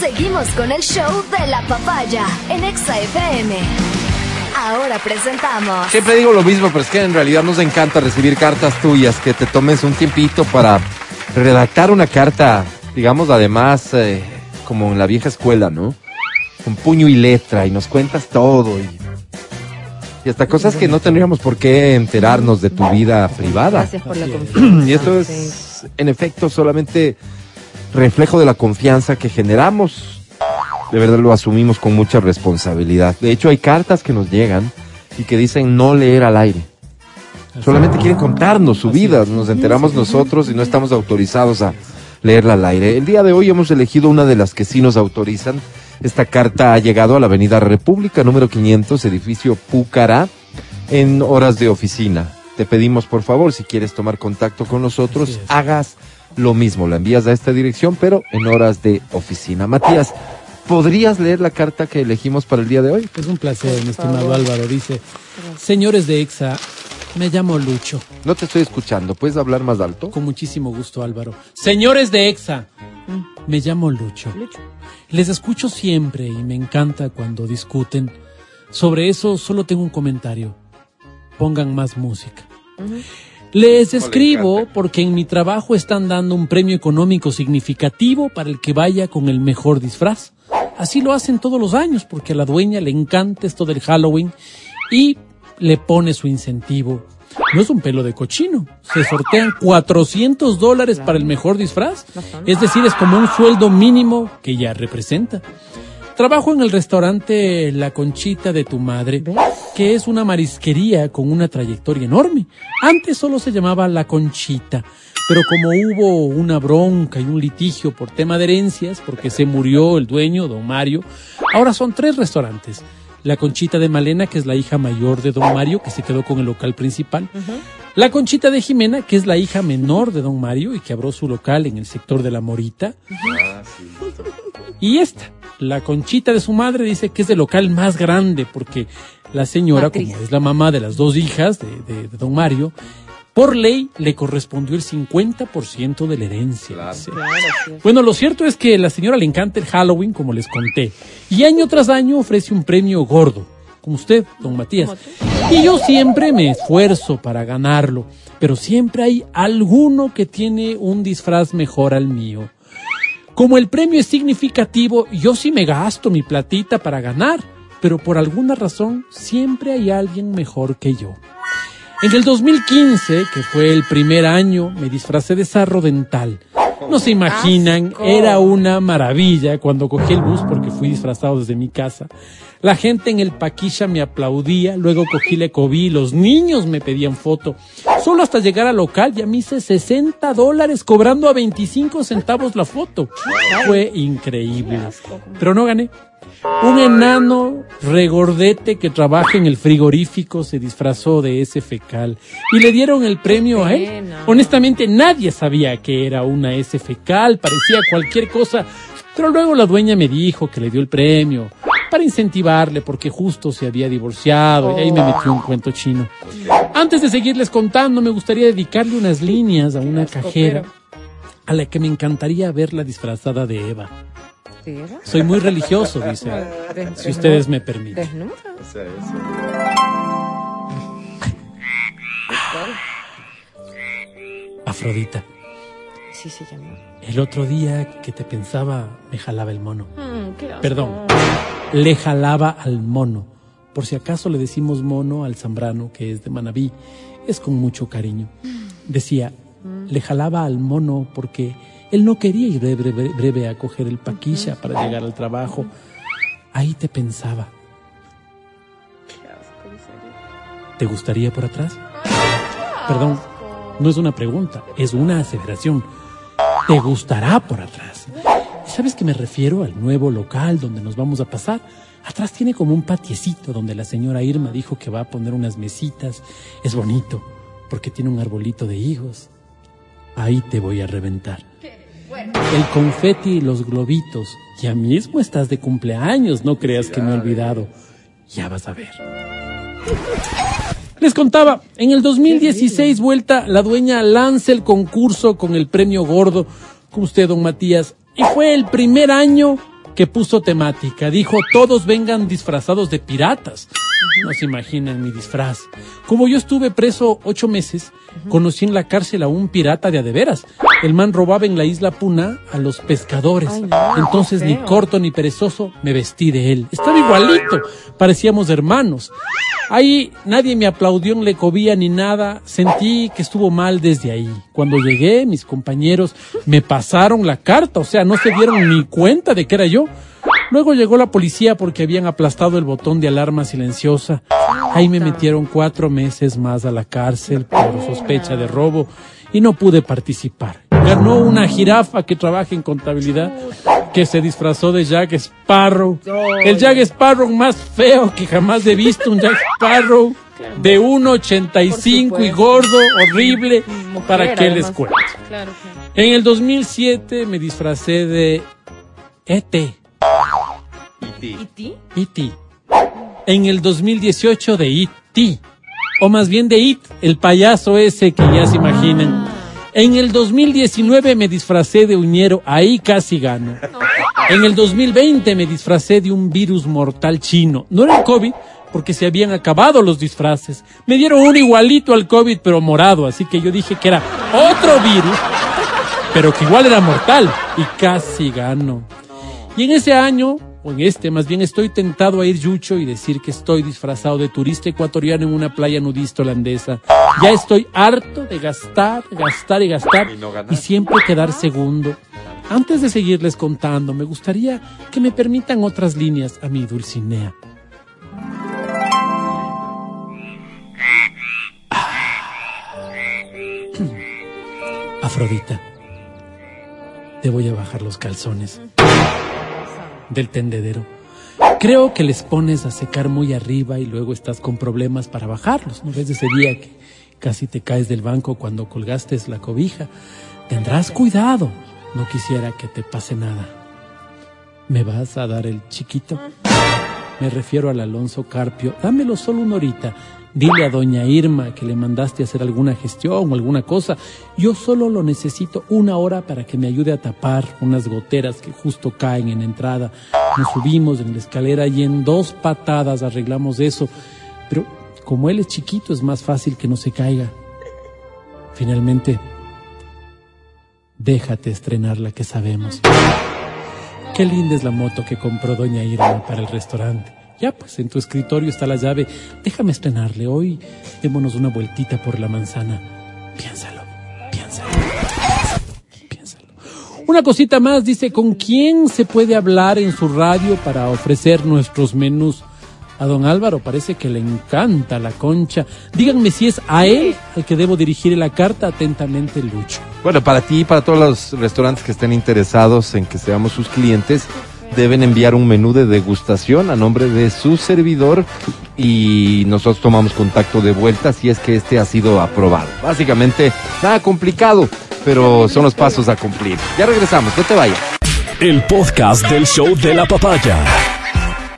Seguimos con el show de la papaya en Exa FM. Ahora presentamos. Siempre digo lo mismo, pero es que en realidad nos encanta recibir cartas tuyas, que te tomes un tiempito para redactar una carta, digamos, además, eh, como en la vieja escuela, ¿no? Con puño y letra, y nos cuentas todo, y, y hasta cosas que no tendríamos por qué enterarnos de tu vida privada. Gracias por la confianza. Y esto es, en efecto, solamente reflejo de la confianza que generamos. De verdad lo asumimos con mucha responsabilidad. De hecho, hay cartas que nos llegan y que dicen no leer al aire. Solamente quieren contarnos su vida. Nos enteramos nosotros y no estamos autorizados a leerla al aire. El día de hoy hemos elegido una de las que sí nos autorizan. Esta carta ha llegado a la Avenida República, número 500, edificio Púcara, en horas de oficina. Te pedimos, por favor, si quieres tomar contacto con nosotros, hagas lo mismo. La envías a esta dirección, pero en horas de oficina. Matías, ¿podrías leer la carta que elegimos para el día de hoy? Es un placer, mi estimado Álvaro. Dice, señores de EXA, me llamo Lucho. No te estoy escuchando. ¿Puedes hablar más alto? Con muchísimo gusto, Álvaro. Señores de EXA, me llamo Lucho. Les escucho siempre y me encanta cuando discuten. Sobre eso solo tengo un comentario. Pongan más música. Les escribo porque en mi trabajo están dando un premio económico significativo para el que vaya con el mejor disfraz. Así lo hacen todos los años porque a la dueña le encanta esto del Halloween y le pone su incentivo. No es un pelo de cochino. Se sortean 400 dólares para el mejor disfraz. Es decir, es como un sueldo mínimo que ya representa. Trabajo en el restaurante La Conchita de tu madre, que es una marisquería con una trayectoria enorme. Antes solo se llamaba La Conchita, pero como hubo una bronca y un litigio por tema de herencias, porque se murió el dueño, don Mario, ahora son tres restaurantes. La Conchita de Malena, que es la hija mayor de don Mario, que se quedó con el local principal. La Conchita de Jimena, que es la hija menor de don Mario y que abrió su local en el sector de la Morita. Y esta, la Conchita de su madre, dice que es el local más grande porque la señora, como es la mamá de las dos hijas de, de- de don Mario, por ley le correspondió el 50% de la herencia. dice. Bueno, lo cierto es que a la señora le encanta el Halloween, como les conté, y año tras año ofrece un premio gordo, como usted, don Matías. Y yo siempre me esfuerzo para ganarlo, pero siempre hay alguno que tiene un disfraz mejor al mío. Como el premio es significativo, yo sí me gasto mi platita para ganar, pero por alguna razón siempre hay alguien mejor que yo. En el 2015, que fue el primer año, me disfracé de zarro dental. No se imaginan, era una maravilla cuando cogí el bus porque fui disfrazado desde mi casa. La gente en el paquilla me aplaudía, luego cogí la ecobí, los niños me pedían foto. Solo hasta llegar al local ya me hice 60 dólares cobrando a 25 centavos la foto. Fue increíble. Pero no gané. Un enano regordete que trabaja en el frigorífico se disfrazó de ese fecal y le dieron el premio a él. Honestamente nadie sabía que era una S fecal, parecía cualquier cosa, pero luego la dueña me dijo que le dio el premio para incentivarle porque justo se había divorciado y ahí me metió un cuento chino. Antes de seguirles contando, me gustaría dedicarle unas líneas a una cajera a la que me encantaría verla disfrazada de Eva. Soy muy religioso, dice, si ustedes me permiten. Desnuda. Afrodita, Sí se llama. el otro día que te pensaba, me jalaba el mono. Mm. Perdón, le jalaba al mono. Por si acaso le decimos mono al zambrano, que es de Manabí, es con mucho cariño. Decía, le jalaba al mono porque él no quería ir breve, breve, breve a coger el paquilla para llegar al trabajo. Ahí te pensaba. ¿Te gustaría por atrás? Perdón, no es una pregunta, es una aseveración. ¿Te gustará por atrás? ¿Y ¿Sabes que me refiero al nuevo local donde nos vamos a pasar? Atrás tiene como un patiecito donde la señora Irma dijo que va a poner unas mesitas. Es bonito porque tiene un arbolito de higos. Ahí te voy a reventar. El confeti y los globitos. Ya mismo estás de cumpleaños, no creas que me he olvidado. Ya vas a ver. Les contaba, en el 2016 vuelta, la dueña lanza el concurso con el premio gordo, con usted, don Matías, y fue el primer año que puso temática. Dijo, todos vengan disfrazados de piratas. No se imaginan mi disfraz. Como yo estuve preso ocho meses, conocí en la cárcel a un pirata de adeveras. El man robaba en la isla Puna a los pescadores. Ay, no, Entonces, ni corto ni perezoso, me vestí de él. Estaba igualito. Parecíamos hermanos. Ahí nadie me aplaudió en Lecovía ni nada. Sentí que estuvo mal desde ahí. Cuando llegué, mis compañeros me pasaron la carta. O sea, no se dieron ni cuenta de que era yo. Luego llegó la policía porque habían aplastado el botón de alarma silenciosa. Ahí me metieron cuatro meses más a la cárcel por sospecha de robo y no pude participar. Ganó una jirafa que trabaja en contabilidad que se disfrazó de Jack Sparrow. El Jack Sparrow más feo que jamás he visto, un Jack Sparrow de 1,85 Por y gordo, horrible, Mujer, para que les. Claro, claro. En el 2007 me disfracé de E ET. ¿Y ti? E.T. En el 2018 de E.T. O más bien de It, el payaso ese que ya se imaginan. En el 2019 me disfracé de uñero, ahí casi gano. En el 2020 me disfracé de un virus mortal chino. No era el COVID, porque se habían acabado los disfraces. Me dieron un igualito al COVID, pero morado, así que yo dije que era otro virus, pero que igual era mortal. Y casi gano. Y en ese año, o en este más bien, estoy tentado a ir yucho y decir que estoy disfrazado de turista ecuatoriano en una playa nudista holandesa. Ya estoy harto de gastar, gastar y gastar y siempre quedar segundo. Antes de seguirles contando, me gustaría que me permitan otras líneas a mi Dulcinea. Afrodita, te voy a bajar los calzones del tendedero. Creo que les pones a secar muy arriba y luego estás con problemas para bajarlos. ¿No ves ese día que casi te caes del banco cuando colgaste la cobija? Tendrás cuidado. No quisiera que te pase nada. ¿Me vas a dar el chiquito? Me refiero al Alonso Carpio. Dámelo solo una horita. Dile a doña Irma que le mandaste a hacer alguna gestión o alguna cosa. Yo solo lo necesito una hora para que me ayude a tapar unas goteras que justo caen en entrada. Nos subimos en la escalera y en dos patadas arreglamos eso. Pero como él es chiquito es más fácil que no se caiga. Finalmente, déjate estrenar la que sabemos. Qué linda es la moto que compró doña Irma para el restaurante. Ya, pues en tu escritorio está la llave. Déjame estrenarle hoy. Démonos una vueltita por la manzana. Piénsalo, piénsalo, piénsalo. Una cosita más, dice, ¿con quién se puede hablar en su radio para ofrecer nuestros menús? A don Álvaro parece que le encanta la concha. Díganme si es a él al que debo dirigir la carta atentamente, Lucho. Bueno, para ti y para todos los restaurantes que estén interesados en que seamos sus clientes, deben enviar un menú de degustación a nombre de su servidor y nosotros tomamos contacto de vuelta si es que este ha sido aprobado. Básicamente, nada complicado, pero son los pasos a cumplir. Ya regresamos, no te vayas. El podcast del show de la papaya.